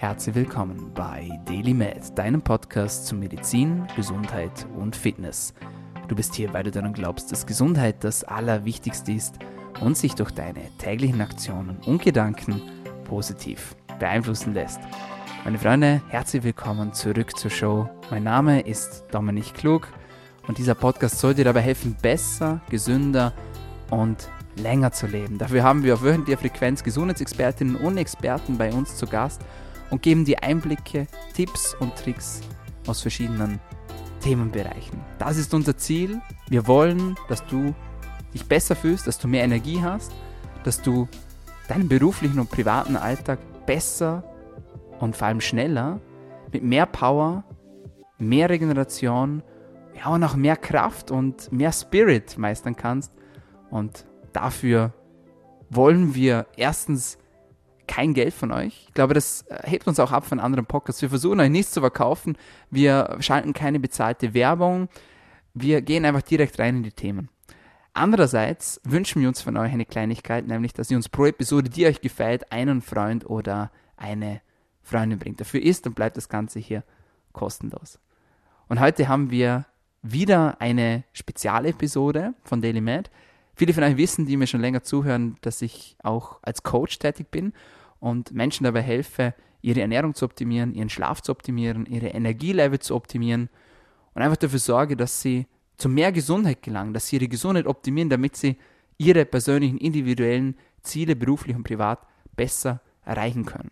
Herzlich willkommen bei Daily Med, deinem Podcast zu Medizin, Gesundheit und Fitness. Du bist hier, weil du daran glaubst, dass Gesundheit das Allerwichtigste ist und sich durch deine täglichen Aktionen und Gedanken positiv beeinflussen lässt. Meine Freunde, herzlich willkommen zurück zur Show. Mein Name ist Dominik Klug und dieser Podcast soll dir dabei helfen, besser, gesünder und länger zu leben. Dafür haben wir auf wöchentlicher Frequenz Gesundheitsexpertinnen und Experten bei uns zu Gast und geben dir Einblicke, Tipps und Tricks aus verschiedenen Themenbereichen. Das ist unser Ziel. Wir wollen, dass du dich besser fühlst, dass du mehr Energie hast, dass du deinen beruflichen und privaten Alltag besser und vor allem schneller mit mehr Power, mehr Regeneration, ja und auch mehr Kraft und mehr Spirit meistern kannst. Und dafür wollen wir erstens kein Geld von euch. Ich glaube, das äh, hebt uns auch ab von anderen Podcasts. Wir versuchen euch nichts zu verkaufen. Wir schalten keine bezahlte Werbung. Wir gehen einfach direkt rein in die Themen. Andererseits wünschen wir uns von euch eine Kleinigkeit, nämlich, dass ihr uns pro Episode, die euch gefällt, einen Freund oder eine Freundin bringt. Dafür ist und bleibt das Ganze hier kostenlos. Und heute haben wir wieder eine Spezialepisode von Daily Med. Viele von euch wissen, die mir schon länger zuhören, dass ich auch als Coach tätig bin und Menschen dabei helfe, ihre Ernährung zu optimieren, ihren Schlaf zu optimieren, ihre Energielevel zu optimieren und einfach dafür sorge, dass sie zu mehr Gesundheit gelangen, dass sie ihre Gesundheit optimieren, damit sie ihre persönlichen, individuellen Ziele beruflich und privat besser erreichen können.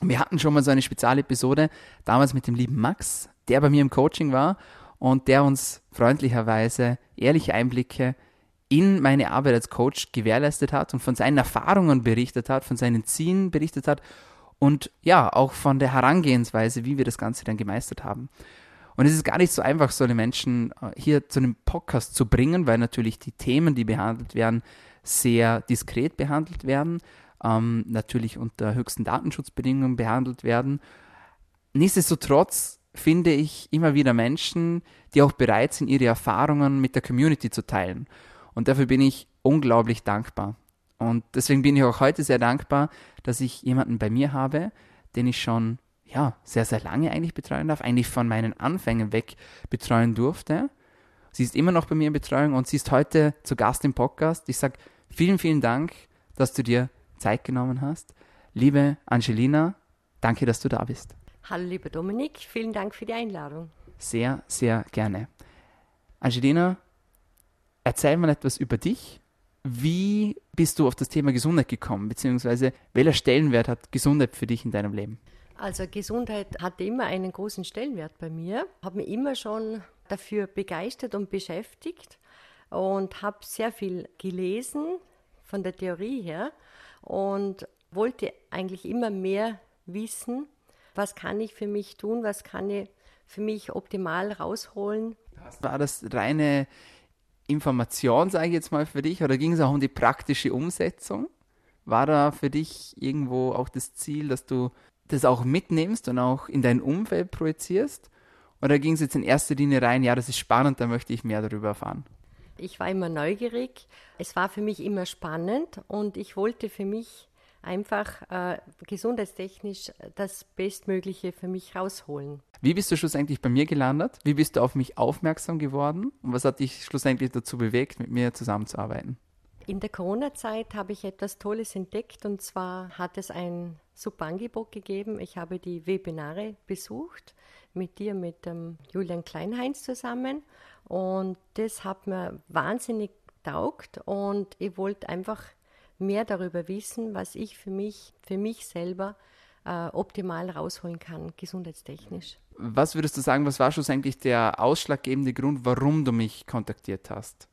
Wir hatten schon mal so eine Spezialepisode, damals mit dem lieben Max, der bei mir im Coaching war und der uns freundlicherweise ehrliche Einblicke in meine Arbeit als Coach gewährleistet hat und von seinen Erfahrungen berichtet hat, von seinen Zielen berichtet hat und ja, auch von der Herangehensweise, wie wir das Ganze dann gemeistert haben. Und es ist gar nicht so einfach, so eine Menschen äh, hier zu einem Podcast zu bringen, weil natürlich die Themen, die behandelt werden, sehr diskret behandelt werden, ähm, natürlich unter höchsten Datenschutzbedingungen behandelt werden. Nichtsdestotrotz finde ich immer wieder Menschen, die auch bereit sind, ihre Erfahrungen mit der Community zu teilen. Und dafür bin ich unglaublich dankbar. Und deswegen bin ich auch heute sehr dankbar, dass ich jemanden bei mir habe, den ich schon ja, sehr, sehr lange eigentlich betreuen darf, eigentlich von meinen Anfängen weg betreuen durfte. Sie ist immer noch bei mir in Betreuung und sie ist heute zu Gast im Podcast. Ich sage vielen, vielen Dank, dass du dir Zeit genommen hast. Liebe Angelina, danke, dass du da bist. Hallo, lieber Dominik, vielen Dank für die Einladung. Sehr, sehr gerne. Angelina, erzähl mal etwas über dich. Wie bist du auf das Thema Gesundheit gekommen, beziehungsweise welcher Stellenwert hat Gesundheit für dich in deinem Leben? Also Gesundheit hatte immer einen großen Stellenwert bei mir, habe mich immer schon dafür begeistert und beschäftigt und habe sehr viel gelesen von der Theorie her und wollte eigentlich immer mehr wissen, was kann ich für mich tun, was kann ich für mich optimal rausholen. War das reine Information, sage ich jetzt mal für dich, oder ging es auch um die praktische Umsetzung? War da für dich irgendwo auch das Ziel, dass du das auch mitnimmst und auch in dein Umfeld projizierst? Oder ging es jetzt in erster Linie rein, ja, das ist spannend, da möchte ich mehr darüber erfahren? Ich war immer neugierig, es war für mich immer spannend und ich wollte für mich einfach äh, gesundheitstechnisch das Bestmögliche für mich rausholen. Wie bist du schlussendlich bei mir gelandet? Wie bist du auf mich aufmerksam geworden? Und was hat dich schlussendlich dazu bewegt, mit mir zusammenzuarbeiten? In der Corona-Zeit habe ich etwas Tolles entdeckt und zwar hat es ein super Angebot gegeben. Ich habe die Webinare besucht mit dir, mit dem Julian Kleinheinz zusammen und das hat mir wahnsinnig taugt und ich wollte einfach mehr darüber wissen, was ich für mich, für mich selber äh, optimal rausholen kann, gesundheitstechnisch. Was würdest du sagen, was war schlussendlich der ausschlaggebende Grund, warum du mich kontaktiert hast?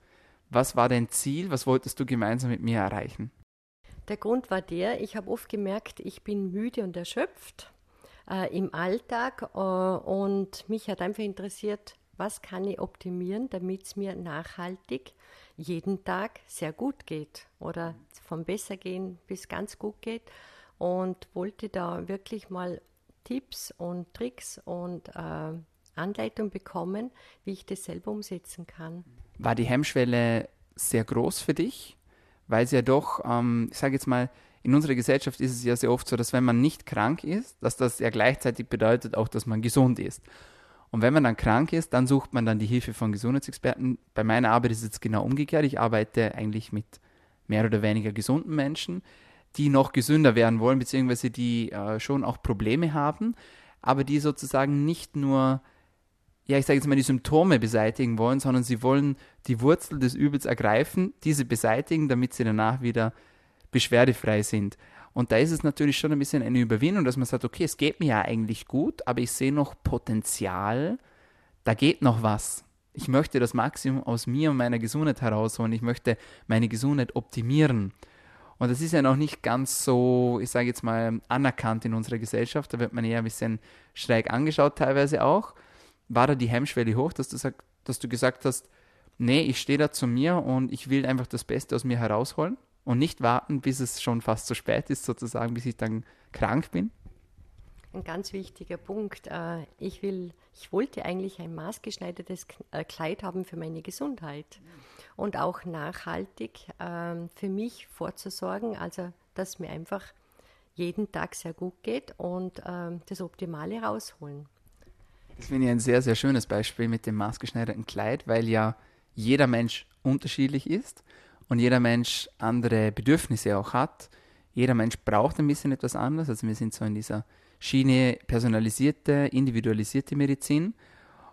Was war dein Ziel? Was wolltest du gemeinsam mit mir erreichen? Der Grund war der, ich habe oft gemerkt, ich bin müde und erschöpft äh, im Alltag äh, und mich hat einfach interessiert, was kann ich optimieren, damit es mir nachhaltig jeden Tag sehr gut geht oder vom Bessergehen bis ganz gut geht und wollte da wirklich mal Tipps und Tricks und äh, Anleitung bekommen, wie ich das selber umsetzen kann. War die Hemmschwelle sehr groß für dich? Weil es ja doch, ähm, ich sage jetzt mal, in unserer Gesellschaft ist es ja sehr oft so, dass wenn man nicht krank ist, dass das ja gleichzeitig bedeutet auch, dass man gesund ist. Und wenn man dann krank ist, dann sucht man dann die Hilfe von Gesundheitsexperten. Bei meiner Arbeit ist es jetzt genau umgekehrt. Ich arbeite eigentlich mit mehr oder weniger gesunden Menschen, die noch gesünder werden wollen, beziehungsweise die äh, schon auch Probleme haben, aber die sozusagen nicht nur, ja, ich sage jetzt mal, die Symptome beseitigen wollen, sondern sie wollen die Wurzel des Übels ergreifen, diese beseitigen, damit sie danach wieder beschwerdefrei sind. Und da ist es natürlich schon ein bisschen eine Überwindung, dass man sagt, okay, es geht mir ja eigentlich gut, aber ich sehe noch Potenzial, da geht noch was. Ich möchte das Maximum aus mir und meiner Gesundheit herausholen. Ich möchte meine Gesundheit optimieren. Und das ist ja noch nicht ganz so, ich sage jetzt mal, anerkannt in unserer Gesellschaft. Da wird man eher ein bisschen schräg angeschaut, teilweise auch. War da die Hemmschwelle hoch, dass du, sag, dass du gesagt hast, nee, ich stehe da zu mir und ich will einfach das Beste aus mir herausholen? und nicht warten, bis es schon fast zu spät ist, sozusagen, bis ich dann krank bin? Ein ganz wichtiger Punkt. Äh, ich, will, ich wollte eigentlich ein maßgeschneidertes äh, Kleid haben für meine Gesundheit und auch nachhaltig ähm, für mich vorzusorgen, also dass mir einfach jeden Tag sehr gut geht und ähm, das Optimale rausholen. Das finde ich ein sehr, sehr schönes Beispiel mit dem maßgeschneiderten Kleid, weil ja jeder Mensch unterschiedlich ist und jeder Mensch andere Bedürfnisse auch hat. Jeder Mensch braucht ein bisschen etwas anderes. Also wir sind so in dieser Schiene personalisierte, individualisierte Medizin.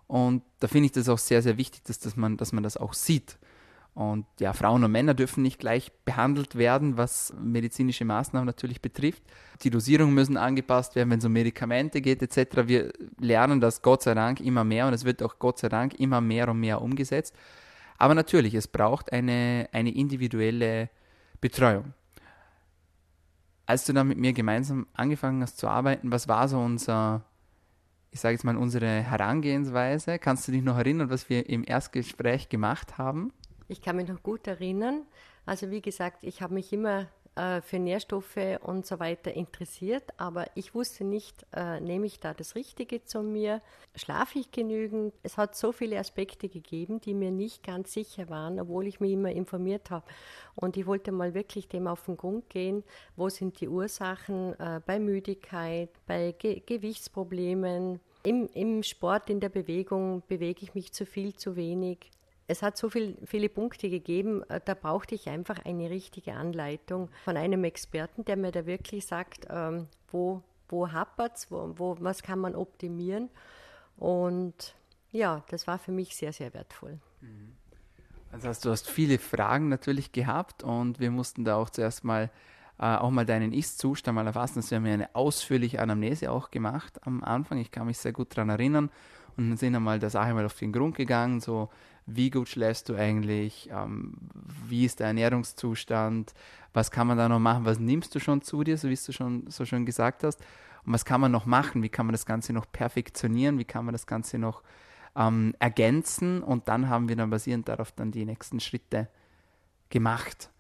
Und da finde ich das auch sehr, sehr wichtig, dass, dass, man, dass man das auch sieht. Und ja, Frauen und Männer dürfen nicht gleich behandelt werden, was medizinische Maßnahmen natürlich betrifft. Die Dosierungen müssen angepasst werden, wenn es um Medikamente geht etc. Wir lernen das Gott sei Dank immer mehr und es wird auch Gott sei Dank immer mehr und mehr umgesetzt. Aber natürlich, es braucht eine, eine individuelle Betreuung. Als du dann mit mir gemeinsam angefangen hast zu arbeiten, was war so unser, ich sage jetzt mal, unsere Herangehensweise? Kannst du dich noch erinnern, was wir im Erstgespräch gemacht haben? Ich kann mich noch gut erinnern. Also wie gesagt, ich habe mich immer äh, für Nährstoffe und so weiter interessiert, aber ich wusste nicht, äh, nehme ich da das Richtige zu mir, schlafe ich genügend. Es hat so viele Aspekte gegeben, die mir nicht ganz sicher waren, obwohl ich mich immer informiert habe. Und ich wollte mal wirklich dem auf den Grund gehen, wo sind die Ursachen äh, bei Müdigkeit, bei Ge Gewichtsproblemen. Im, Im Sport, in der Bewegung bewege ich mich zu viel, zu wenig es hat so viel, viele Punkte gegeben, äh, da brauchte ich einfach eine richtige Anleitung von einem Experten, der mir da wirklich sagt, ähm, wo, wo hapert es, wo, wo, was kann man optimieren. Und ja, das war für mich sehr, sehr wertvoll. Mhm. Also hast du hast viele Fragen natürlich gehabt und wir mussten da auch zuerst mal äh, auch mal deinen Ist-Zustand mal erfassen. Das haben wir eine ausführliche Anamnese auch gemacht am Anfang. Ich kann mich sehr gut daran erinnern und dann sind einmal der Sache mal auf den Grund gegangen, so wie gut schläfst du eigentlich, ähm, wie ist der Ernährungszustand, was kann man da noch machen, was nimmst du schon zu dir, so wie du schon so schön gesagt hast, und was kann man noch machen, wie kann man das Ganze noch perfektionieren, wie kann man das Ganze noch ähm, ergänzen und dann haben wir dann basierend darauf dann die nächsten Schritte gemacht.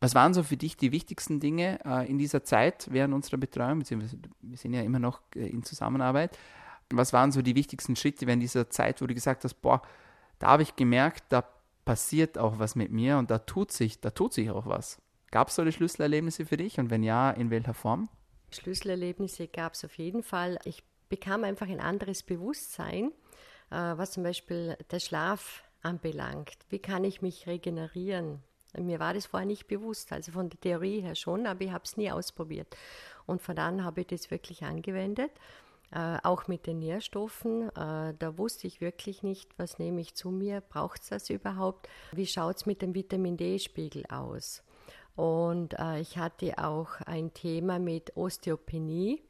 Was waren so für dich die wichtigsten Dinge äh, in dieser Zeit während unserer Betreuung, beziehungsweise wir sind ja immer noch äh, in Zusammenarbeit. Was waren so die wichtigsten Schritte während dieser Zeit, wo du gesagt hast, boah, da habe ich gemerkt, da passiert auch was mit mir und da tut sich, da tut sich auch was. Gab es solche Schlüsselerlebnisse für dich und wenn ja, in welcher Form? Schlüsselerlebnisse gab es auf jeden Fall. Ich bekam einfach ein anderes Bewusstsein, äh, was zum Beispiel der Schlaf anbelangt. Wie kann ich mich regenerieren? Mir war das vorher nicht bewusst, also von der Theorie her schon, aber ich habe es nie ausprobiert. Und von dann habe ich das wirklich angewendet. Äh, auch mit den Nährstoffen, äh, da wusste ich wirklich nicht, was nehme ich zu mir, braucht es das überhaupt? Wie schaut es mit dem Vitamin D-Spiegel aus? Und äh, ich hatte auch ein Thema mit Osteopenie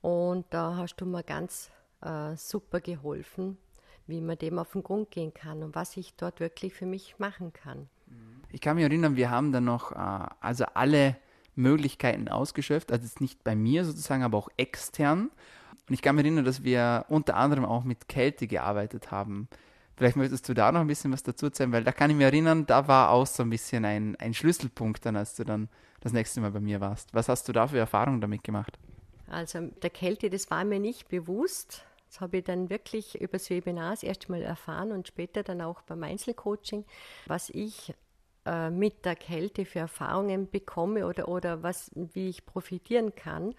und da hast du mir ganz äh, super geholfen, wie man dem auf den Grund gehen kann und was ich dort wirklich für mich machen kann. Ich kann mich erinnern, wir haben dann noch äh, also alle Möglichkeiten ausgeschöpft, also jetzt nicht bei mir sozusagen, aber auch extern. Und ich kann mich erinnern, dass wir unter anderem auch mit Kälte gearbeitet haben. Vielleicht möchtest du da noch ein bisschen was dazu erzählen, weil da kann ich mich erinnern, da war auch so ein bisschen ein, ein Schlüsselpunkt dann, als du dann das nächste Mal bei mir warst. Was hast du da für Erfahrungen damit gemacht? Also der Kälte, das war mir nicht bewusst. Das habe ich dann wirklich übers Webinar das erste Mal erfahren und später dann auch beim Einzelcoaching. Was ich äh, mit der Kälte für Erfahrungen bekomme oder, oder was, wie ich profitieren kann.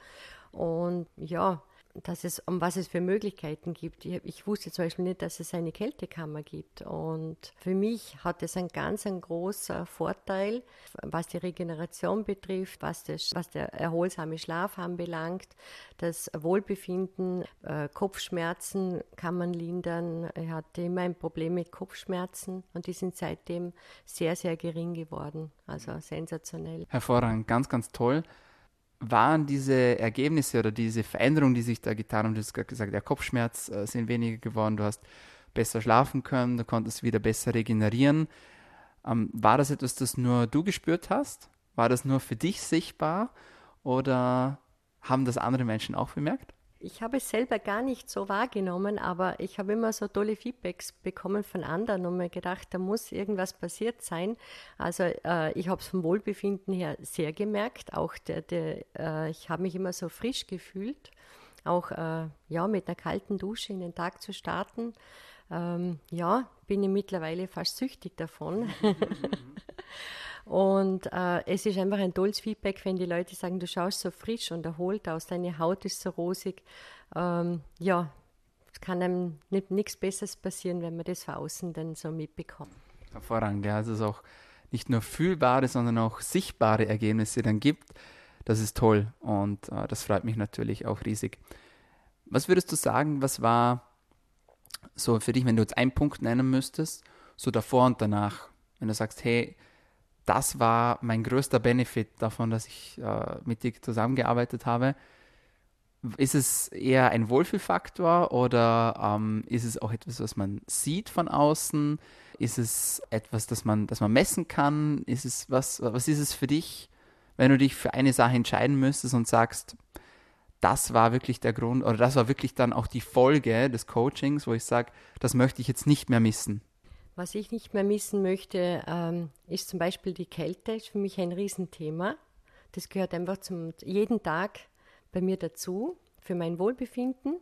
Und ja, dass es, um was es für Möglichkeiten gibt. Ich, ich, wusste zum Beispiel nicht, dass es eine Kältekammer gibt. Und für mich hat es einen ganz einen großen Vorteil, was die Regeneration betrifft, was, das, was der erholsame Schlaf anbelangt, das Wohlbefinden, äh, Kopfschmerzen kann man lindern. Ich hatte immer ein Problem mit Kopfschmerzen und die sind seitdem sehr, sehr gering geworden. Also sensationell. Hervorragend, ganz, ganz toll waren diese Ergebnisse oder diese Veränderungen, die sich da getan haben, du hast gesagt, der Kopfschmerz äh, sind weniger geworden, du hast besser schlafen können, du konntest wieder besser regenerieren. Ähm, war das etwas, das nur du gespürt hast? War das nur für dich sichtbar oder haben das andere Menschen auch bemerkt? Ich habe es selber gar nicht so wahrgenommen, aber ich habe immer so tolle Feedbacks bekommen von anderen und mir gedacht, da muss irgendwas passiert sein. Also äh, ich habe es vom Wohlbefinden her sehr gemerkt. Auch der, der, äh, ich habe mich immer so frisch gefühlt, auch äh, ja mit einer kalten Dusche in den Tag zu starten. Ähm, ja, bin ich mittlerweile fast süchtig davon. Und äh, es ist einfach ein tolles Feedback, wenn die Leute sagen, du schaust so frisch und erholt aus, deine Haut ist so rosig. Ähm, ja, es kann einem nichts Besseres passieren, wenn man das von außen dann so mitbekommt. Hervorragend, ja, also es auch nicht nur fühlbare, sondern auch sichtbare Ergebnisse dann gibt. Das ist toll und äh, das freut mich natürlich auch riesig. Was würdest du sagen, was war so für dich, wenn du jetzt einen Punkt nennen müsstest, so davor und danach, wenn du sagst, hey, das war mein größter Benefit davon, dass ich äh, mit dir zusammengearbeitet habe. Ist es eher ein Wohlfühlfaktor oder ähm, ist es auch etwas, was man sieht von außen? Ist es etwas, das man, das man messen kann? Ist es was, was ist es für dich, wenn du dich für eine Sache entscheiden müsstest und sagst, das war wirklich der Grund oder das war wirklich dann auch die Folge des Coachings, wo ich sage, das möchte ich jetzt nicht mehr missen? Was ich nicht mehr missen möchte, ähm, ist zum Beispiel die Kälte. Ist für mich ein Riesenthema. Das gehört einfach zum jeden Tag bei mir dazu für mein Wohlbefinden.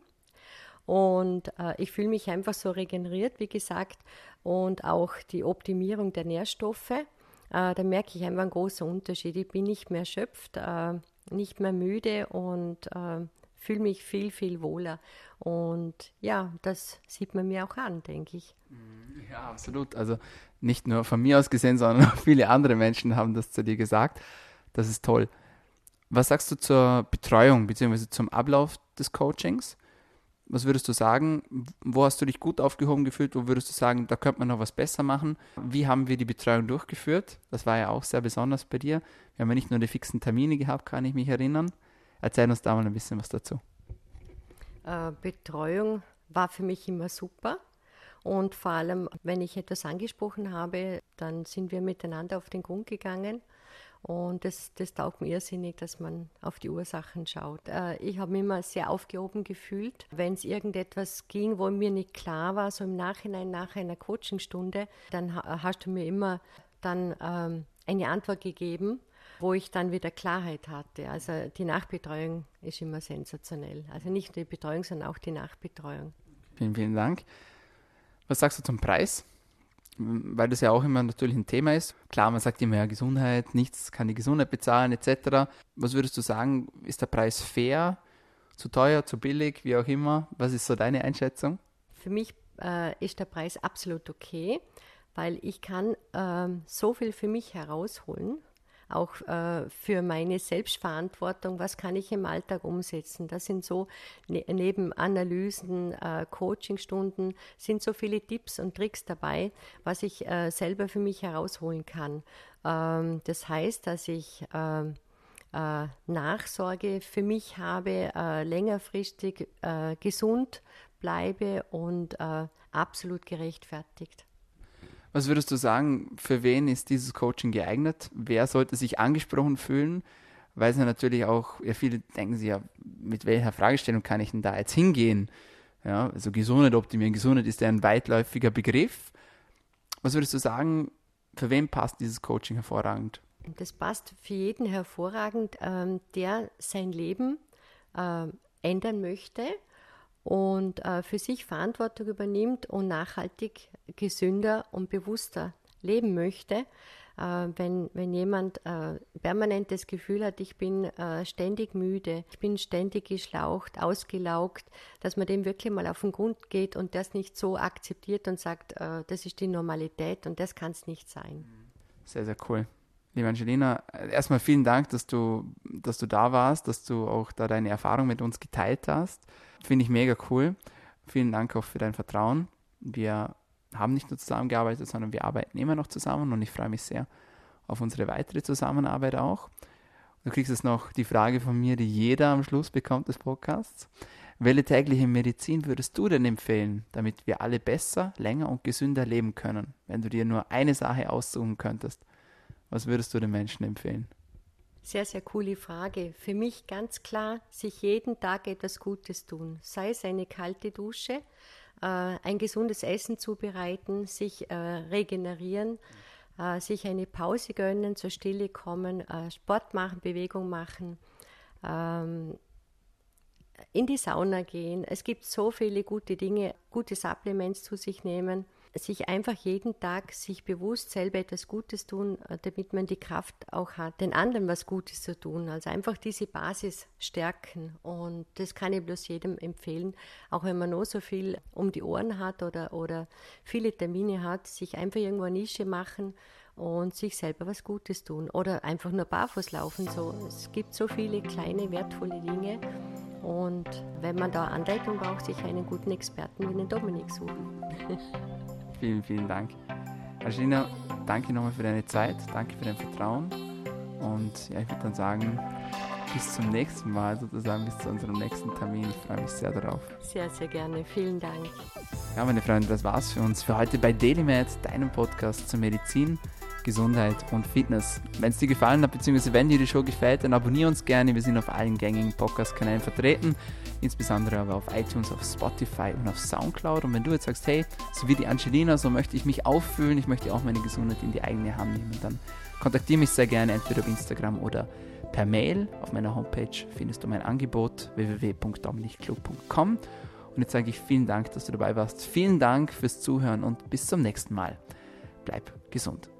Und äh, ich fühle mich einfach so regeneriert, wie gesagt, und auch die Optimierung der Nährstoffe. Äh, da merke ich einfach einen großen Unterschied. Ich bin nicht mehr erschöpft, äh, nicht mehr müde und fühle mich viel, viel wohler. Und ja, das sieht man mir auch an, denke ich. Ja, absolut. Also nicht nur von mir aus gesehen, sondern auch viele andere Menschen haben das zu dir gesagt. Das ist toll. Was sagst du zur Betreuung bzw. zum Ablauf des Coachings? Was würdest du sagen? Wo hast du dich gut aufgehoben gefühlt? Wo würdest du sagen, da könnte man noch was besser machen? Wie haben wir die Betreuung durchgeführt? Das war ja auch sehr besonders bei dir. Wir haben ja nicht nur die fixen Termine gehabt, kann ich mich erinnern. Erzähl uns da mal ein bisschen was dazu. Äh, Betreuung war für mich immer super. Und vor allem, wenn ich etwas angesprochen habe, dann sind wir miteinander auf den Grund gegangen. Und das, das taugt mir irrsinnig, dass man auf die Ursachen schaut. Äh, ich habe mich immer sehr aufgehoben gefühlt, wenn es irgendetwas ging, wo mir nicht klar war, so im Nachhinein nach einer Coachingstunde, dann hast du mir immer dann ähm, eine Antwort gegeben wo ich dann wieder Klarheit hatte. Also die Nachbetreuung ist immer sensationell. Also nicht nur die Betreuung, sondern auch die Nachbetreuung. Vielen, vielen Dank. Was sagst du zum Preis? Weil das ja auch immer natürlich ein Thema ist. Klar, man sagt immer ja Gesundheit, nichts kann die Gesundheit bezahlen etc. Was würdest du sagen, ist der Preis fair, zu teuer, zu billig, wie auch immer? Was ist so deine Einschätzung? Für mich äh, ist der Preis absolut okay, weil ich kann äh, so viel für mich herausholen auch äh, für meine Selbstverantwortung, was kann ich im Alltag umsetzen. Das sind so, ne, neben Analysen, äh, Coachingstunden, sind so viele Tipps und Tricks dabei, was ich äh, selber für mich herausholen kann. Ähm, das heißt, dass ich ähm, äh, Nachsorge für mich habe, äh, längerfristig äh, gesund bleibe und absolut gerechtfertigt. Was würdest du sagen, für wen ist dieses Coaching geeignet? Wer sollte sich angesprochen fühlen? Weil es ja natürlich auch, ja, viele denken sich ja, mit welcher Fragestellung kann ich denn da jetzt hingehen? Ja, also Gesundheit optimieren. Gesundheit ist ja ein weitläufiger Begriff. Was würdest du sagen, für wen passt dieses Coaching hervorragend? Das passt für jeden hervorragend, ähm, der sein Leben äh, ändern möchte und äh, für sich Verantwortung übernimmt und nachhaltig gesünder und bewusster leben möchte. äh, wenn, wenn jemand äh, permanent das Gefühl hat, ich bin äh, ständig müde, ich bin ständig geschlaucht, ausgelaugt, dass man dem wirklich mal auf den Grund geht und das nicht so akzeptiert und sagt, äh, das ist die Normalität und das kann es nicht sein. Sehr, sehr cool. Liebe Angelina, erstmal vielen Dank, dass du, dass du da warst, dass du auch da deine Erfahrung mit uns geteilt hast. Finde ich mega cool. Vielen Dank auch für dein Vertrauen. Wir haben nicht nur zusammengearbeitet, sondern wir arbeiten immer noch zusammen und ich freue mich sehr auf unsere weitere Zusammenarbeit auch. Du kriegst jetzt noch die Frage von mir, die jeder am Schluss bekommt des Podcasts. Welche tägliche Medizin würdest du denn empfehlen, damit wir alle besser, länger und gesünder leben können, wenn du dir nur eine Sache aussuchen könntest? Was würdest du den Menschen empfehlen? Sehr, sehr coole Frage. Für mich ganz klar, sich jeden Tag etwas Gutes tun. Sei es eine kalte Dusche, äh, ein gesundes Essen zubereiten, sich äh, regenerieren, äh, sich eine Pause gönnen, zur Stille kommen, Sport machen, Bewegung machen, ähm, in die Sauna gehen. Es gibt so viele gute Dinge, gute Supplements zu sich nehmen sich einfach jeden Tag sich bewusst selber etwas Gutes tun, äh, damit man die Kraft auch hat, den anderen was Gutes zu tun. Also einfach diese Basis stärken. Und das kann ich bloß jedem empfehlen, auch wenn man noch so viel um die Ohren hat oder, oder viele Termine hat, sich einfach irgendwo eine Nische machen und sich selber was Gutes tun. Oder einfach nur barfuß laufen. So. Es gibt so viele kleine, wertvolle Dinge. Und wenn man da Anleitung braucht, sich einen guten Experten wie den Dominik suchen. Vielen, vielen Dank. Angelina, danke nochmal für deine Zeit, danke für dein Vertrauen und ja, ich würde dann sagen, bis zum nächsten Mal, sozusagen bis zu unserem nächsten Termin. Ich freue mich sehr darauf. Sehr, sehr gerne. Vielen Dank. Ja, meine Freunde, das war's für uns für heute bei DailyMed, deinem Podcast zur Medizin. Gesundheit und Fitness. Wenn es dir gefallen hat, beziehungsweise wenn dir die Show gefällt, dann abonniere uns gerne. Wir sind auf allen gängigen Podcast-Kanälen vertreten, insbesondere aber auf iTunes, auf Spotify und auf Soundcloud. Und wenn du jetzt sagst, hey, so wie die Angelina, so möchte ich mich auffüllen, ich möchte auch meine Gesundheit in die eigene Hand nehmen, dann kontaktiere mich sehr gerne entweder auf Instagram oder per Mail. Auf meiner Homepage findest du mein Angebot www.dominichclub.com. Und jetzt sage ich vielen Dank, dass du dabei warst. Vielen Dank fürs Zuhören und bis zum nächsten Mal. Bleib gesund.